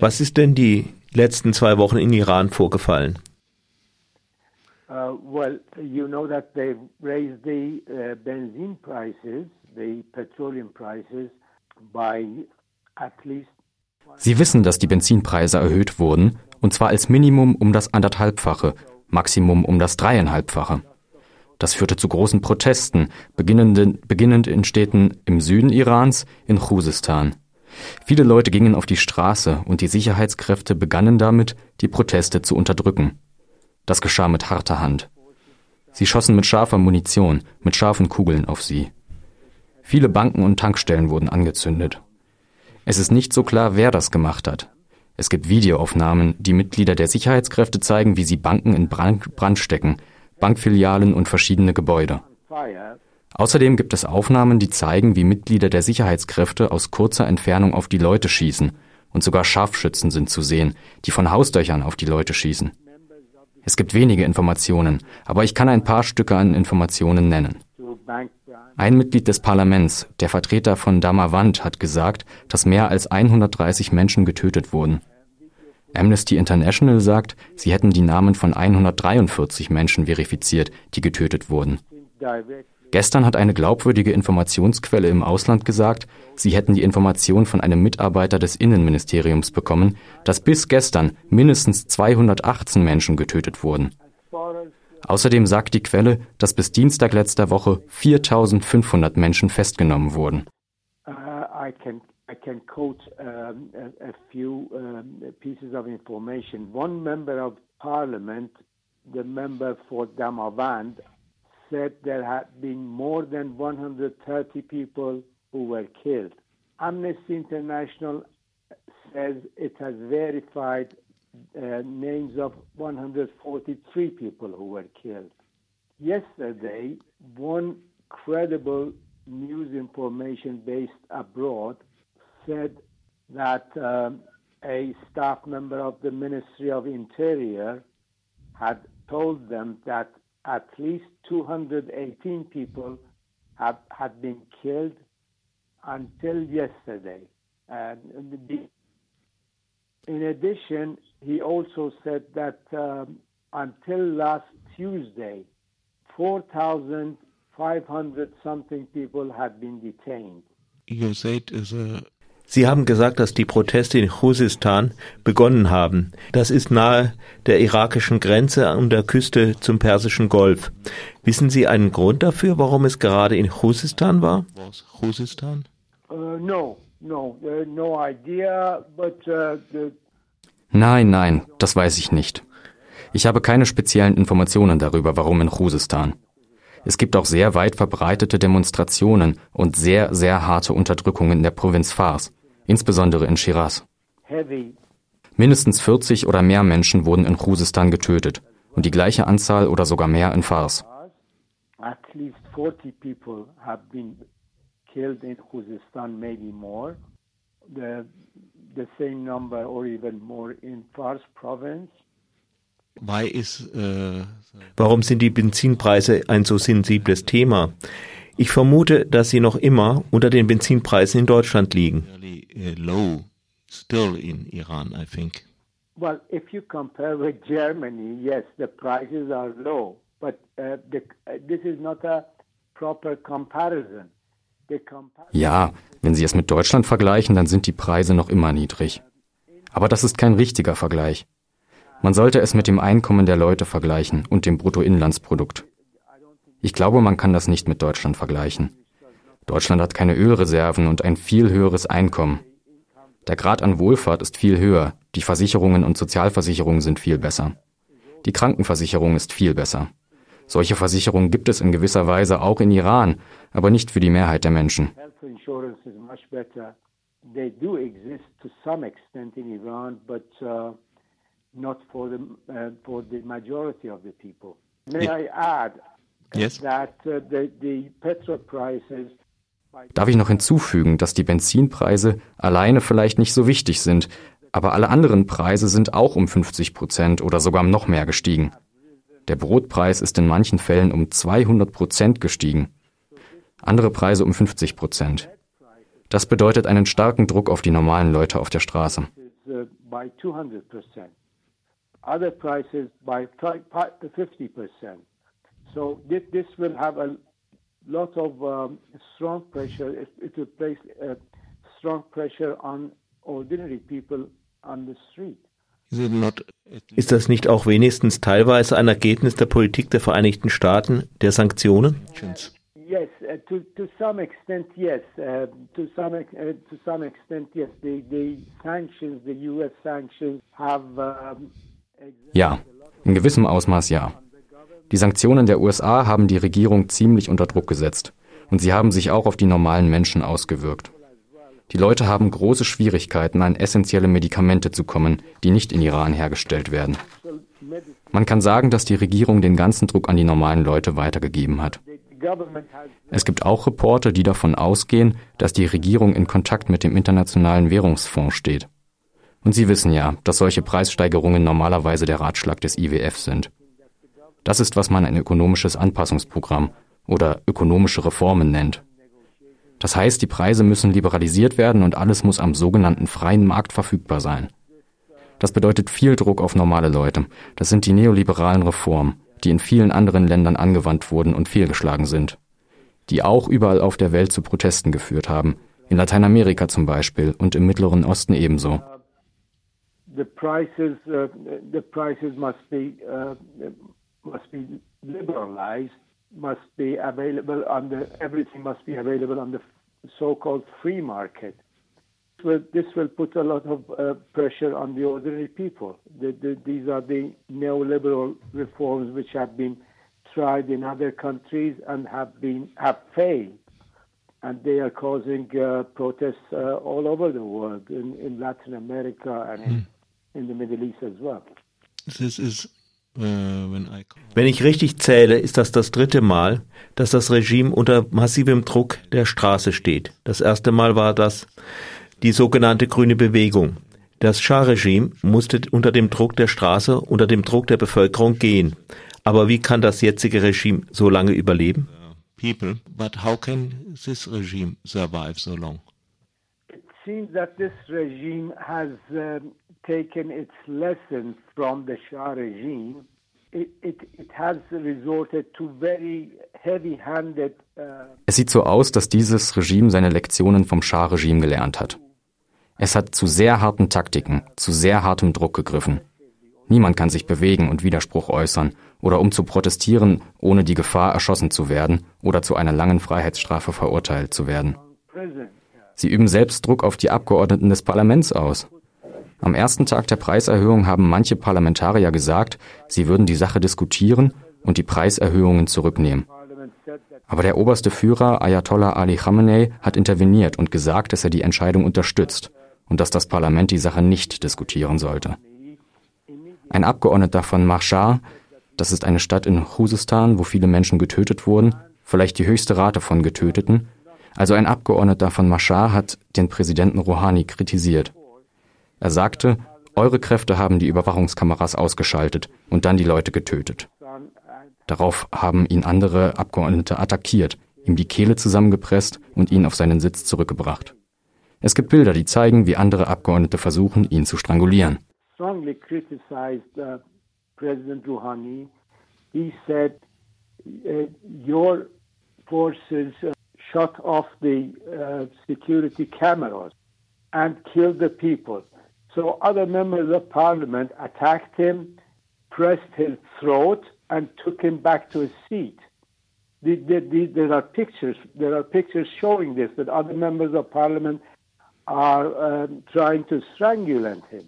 Was ist denn die letzten zwei Wochen in Iran vorgefallen? Uh, well, you know that they raised the uh, benzene prices, the petroleum prices, by at least. Sie wissen, dass die Benzinpreise erhöht wurden, und zwar als Minimum um das anderthalbfache, Maximum um das dreieinhalbfache. Das führte zu großen Protesten, beginnend in Städten im Süden Irans, in Khuzestan. Viele Leute gingen auf die Straße und die Sicherheitskräfte begannen damit, die Proteste zu unterdrücken. Das geschah mit harter Hand. Sie schossen mit scharfer Munition, mit scharfen Kugeln auf sie. Viele Banken und Tankstellen wurden angezündet. Es ist nicht so klar, wer das gemacht hat. Es gibt Videoaufnahmen, die Mitglieder der Sicherheitskräfte zeigen, wie sie Banken in Brand, stecken, Bankfilialen und verschiedene Gebäude. Außerdem gibt es Aufnahmen, die zeigen, wie Mitglieder der Sicherheitskräfte aus kurzer Entfernung auf die Leute schießen, und sogar Scharfschützen sind zu sehen, die von Hausdöchern auf die Leute schießen. Es gibt wenige Informationen, aber ich kann ein paar Stücke an Informationen nennen. Ein Mitglied des Parlaments, der Vertreter von Damavand, hat gesagt, dass mehr als 130 Menschen getötet wurden. Amnesty International sagt, sie hätten die Namen von 143 Menschen verifiziert, die getötet wurden. Gestern hat eine glaubwürdige Informationsquelle im Ausland gesagt, sie hätten die Information von einem Mitarbeiter des Innenministeriums bekommen, dass bis gestern mindestens 218 Menschen getötet wurden. Außerdem sagt die Quelle, dass bis Dienstag letzter Woche 4500 Menschen festgenommen wurden. Uh, I can quote um, a, a, few um, pieces of information. One member of parliament, the member for Damavand, said there had been more than 130 people who were killed. Amnesty International says it has verified uh, names of 143 people who were killed. Yesterday, one credible news information based abroad said that um, a staff member of the Ministry of Interior had told them that at least 218 people have, had been killed until yesterday. And the, in addition, he also said that um, until last Tuesday, 4,500 something people had been detained. You said a Sie haben gesagt, dass die Proteste in Khuzestan begonnen haben. Das ist nahe der irakischen Grenze an der Küste zum Persischen Golf. Wissen Sie einen Grund dafür, warum es gerade in Khuzestan war? Khuzestan? Uh, no, no, uh, no idea, but uh, Nein, nein, das weiß ich nicht. Ich habe keine speziellen Informationen darüber, warum in Khuzestan. Es gibt auch sehr weit verbreitete Demonstrationen und sehr, sehr harte Unterdrückungen in der Provinz Fars insbesondere in Shiraz. Mindestens 40 oder mehr Menschen wurden in Khuzestan getötet und die gleiche Anzahl oder sogar mehr in Fars. At least 40 people have been killed in Khuzestan, maybe more. The, the same number or even more in Fars province. Äh, Warum sind die Benzinpreise ein so sensibles Thema? Ich vermute, dass sie noch immer unter den Benzinpreisen in Deutschland liegen. Low, still in Iran, I think. Well, if you compare with Germany, yes, the prices are low, but uh, the, uh, this is not a proper comparison. Ja, wenn Sie es mit Deutschland vergleichen, dann sind die Preise noch immer niedrig. Aber das ist kein richtiger Vergleich. Man sollte es mit dem Einkommen der Leute vergleichen und dem Bruttoinlandsprodukt. Ich glaube, man kann das nicht mit Deutschland vergleichen. Deutschland hat keine Ölreserven und ein viel höheres Einkommen. Der Grad an Wohlfahrt ist viel höher, die Versicherungen und Sozialversicherungen sind viel besser. Die Krankenversicherung ist viel besser. Solche Versicherungen gibt es in gewisser Weise auch in Iran, aber nicht für die Mehrheit der Menschen. May I add Yes. Uh, Darf ich noch hinzufügen, dass die Benzinpreise alleine vielleicht nicht so wichtig sind, aber alle anderen Preise sind auch um 50 Prozent oder sogar noch mehr gestiegen. Der Brotpreis ist in manchen Fällen um 200 Prozent gestiegen, andere Preise um 50 Prozent. Das bedeutet einen starken Druck auf die normalen Leute auf der Straße. uh, by 200%. Other prices by 50%. So this, this will have a lot of um, strong pressure. It, it will place uh, strong pressure on ordinary people on the street. Ist das nicht auch wenigstens teilweise ein Ergebnis der Politik der Vereinigten Staaten, der Sanktionen? Yes, uh, to, to some extent, yes. Uh, to, some, uh, to some extent, yes. The, the sanctions, the US sanctions have. Um, ja, in gewissem Ausmaß ja. Die Sanktionen der USA haben die Regierung ziemlich unter Druck gesetzt. Und sie haben sich auch auf die normalen Menschen ausgewirkt. Die Leute haben große Schwierigkeiten, an essentielle Medikamente zu kommen, die nicht in Iran hergestellt werden. Man kann sagen, dass die Regierung den ganzen Druck an die normalen Leute weitergegeben hat. Es gibt auch Reporte, die davon ausgehen, dass die Regierung in Kontakt mit dem Internationalen Währungsfonds steht. Und Sie wissen ja, dass solche Preissteigerungen normalerweise der Ratschlag des IWF sind. Das ist, was man ein ökonomisches Anpassungsprogramm oder ökonomische Reformen nennt. Das heißt, die Preise müssen liberalisiert werden und alles muss am sogenannten freien Markt verfügbar sein. Das bedeutet viel Druck auf normale Leute. Das sind die neoliberalen Reformen, die in vielen anderen Ländern angewandt wurden und fehlgeschlagen sind. Die auch überall auf der Welt zu Protesten geführt haben. In Lateinamerika zum Beispiel und im Mittleren Osten ebenso. The prices, uh, the prices must be, uh, must be liberalized must be available on the everything must be available on the so-called free market. Well, this will put a lot of uh, pressure on the ordinary people. The, the, these are the neoliberal reforms which have been tried in other countries and have been have failed, and they are causing uh, protests uh, all over the world, in, in Latin America and in, mm. in the Middle East as well. This is wenn ich richtig zähle, ist das das dritte Mal, dass das Regime unter massivem Druck der Straße steht. Das erste Mal war das die sogenannte grüne Bewegung. Das Schah-Regime musste unter dem Druck der Straße, unter dem Druck der Bevölkerung gehen. Aber wie kann das jetzige Regime so lange überleben? People, but how can this regime survive so long? It seems that this regime has um, taken its lesson from the Shah regime, it, it, it has resorted to very heavy-handed. Uh es sieht so aus, dass dieses Regime seine Lektionen vom Schah-Regime gelernt hat. Es hat zu sehr harten Taktiken, zu sehr hartem Druck gegriffen. Niemand kann sich bewegen und Widerspruch äußern oder um zu protestieren, ohne die Gefahr erschossen zu werden oder zu einer langen Freiheitsstrafe verurteilt zu werden. Sie üben selbst Druck auf die Abgeordneten des Parlaments aus. Am ersten Tag der Preiserhöhung haben manche Parlamentarier gesagt, sie würden die Sache diskutieren und die Preiserhöhungen zurücknehmen. Aber der oberste Führer Ayatollah Ali Khamenei hat interveniert und gesagt, dass er die Entscheidung unterstützt und dass das Parlament die Sache nicht diskutieren sollte. Ein Abgeordneter von Marshar, das ist eine Stadt in Khuzestan, wo viele Menschen getötet wurden, vielleicht die höchste Rate von Getöteten, also ein Abgeordneter von Mashar hat den Präsidenten Rouhani kritisiert. Er sagte, eure Kräfte haben die Überwachungskameras ausgeschaltet und dann die Leute getötet. Darauf haben ihn andere Abgeordnete attackiert, ihm die Kehle zusammengepresst und ihn auf seinen Sitz zurückgebracht. Es gibt Bilder, die zeigen, wie andere Abgeordnete versuchen, ihn zu strangulieren. Uh, uh, uh, shut off the security cameras and killed the people. So other members of parliament attacked him, pressed his throat, and took him back to his seat. The, the, the, there are pictures. There are pictures showing this that other members of parliament are um, trying to strangulate him.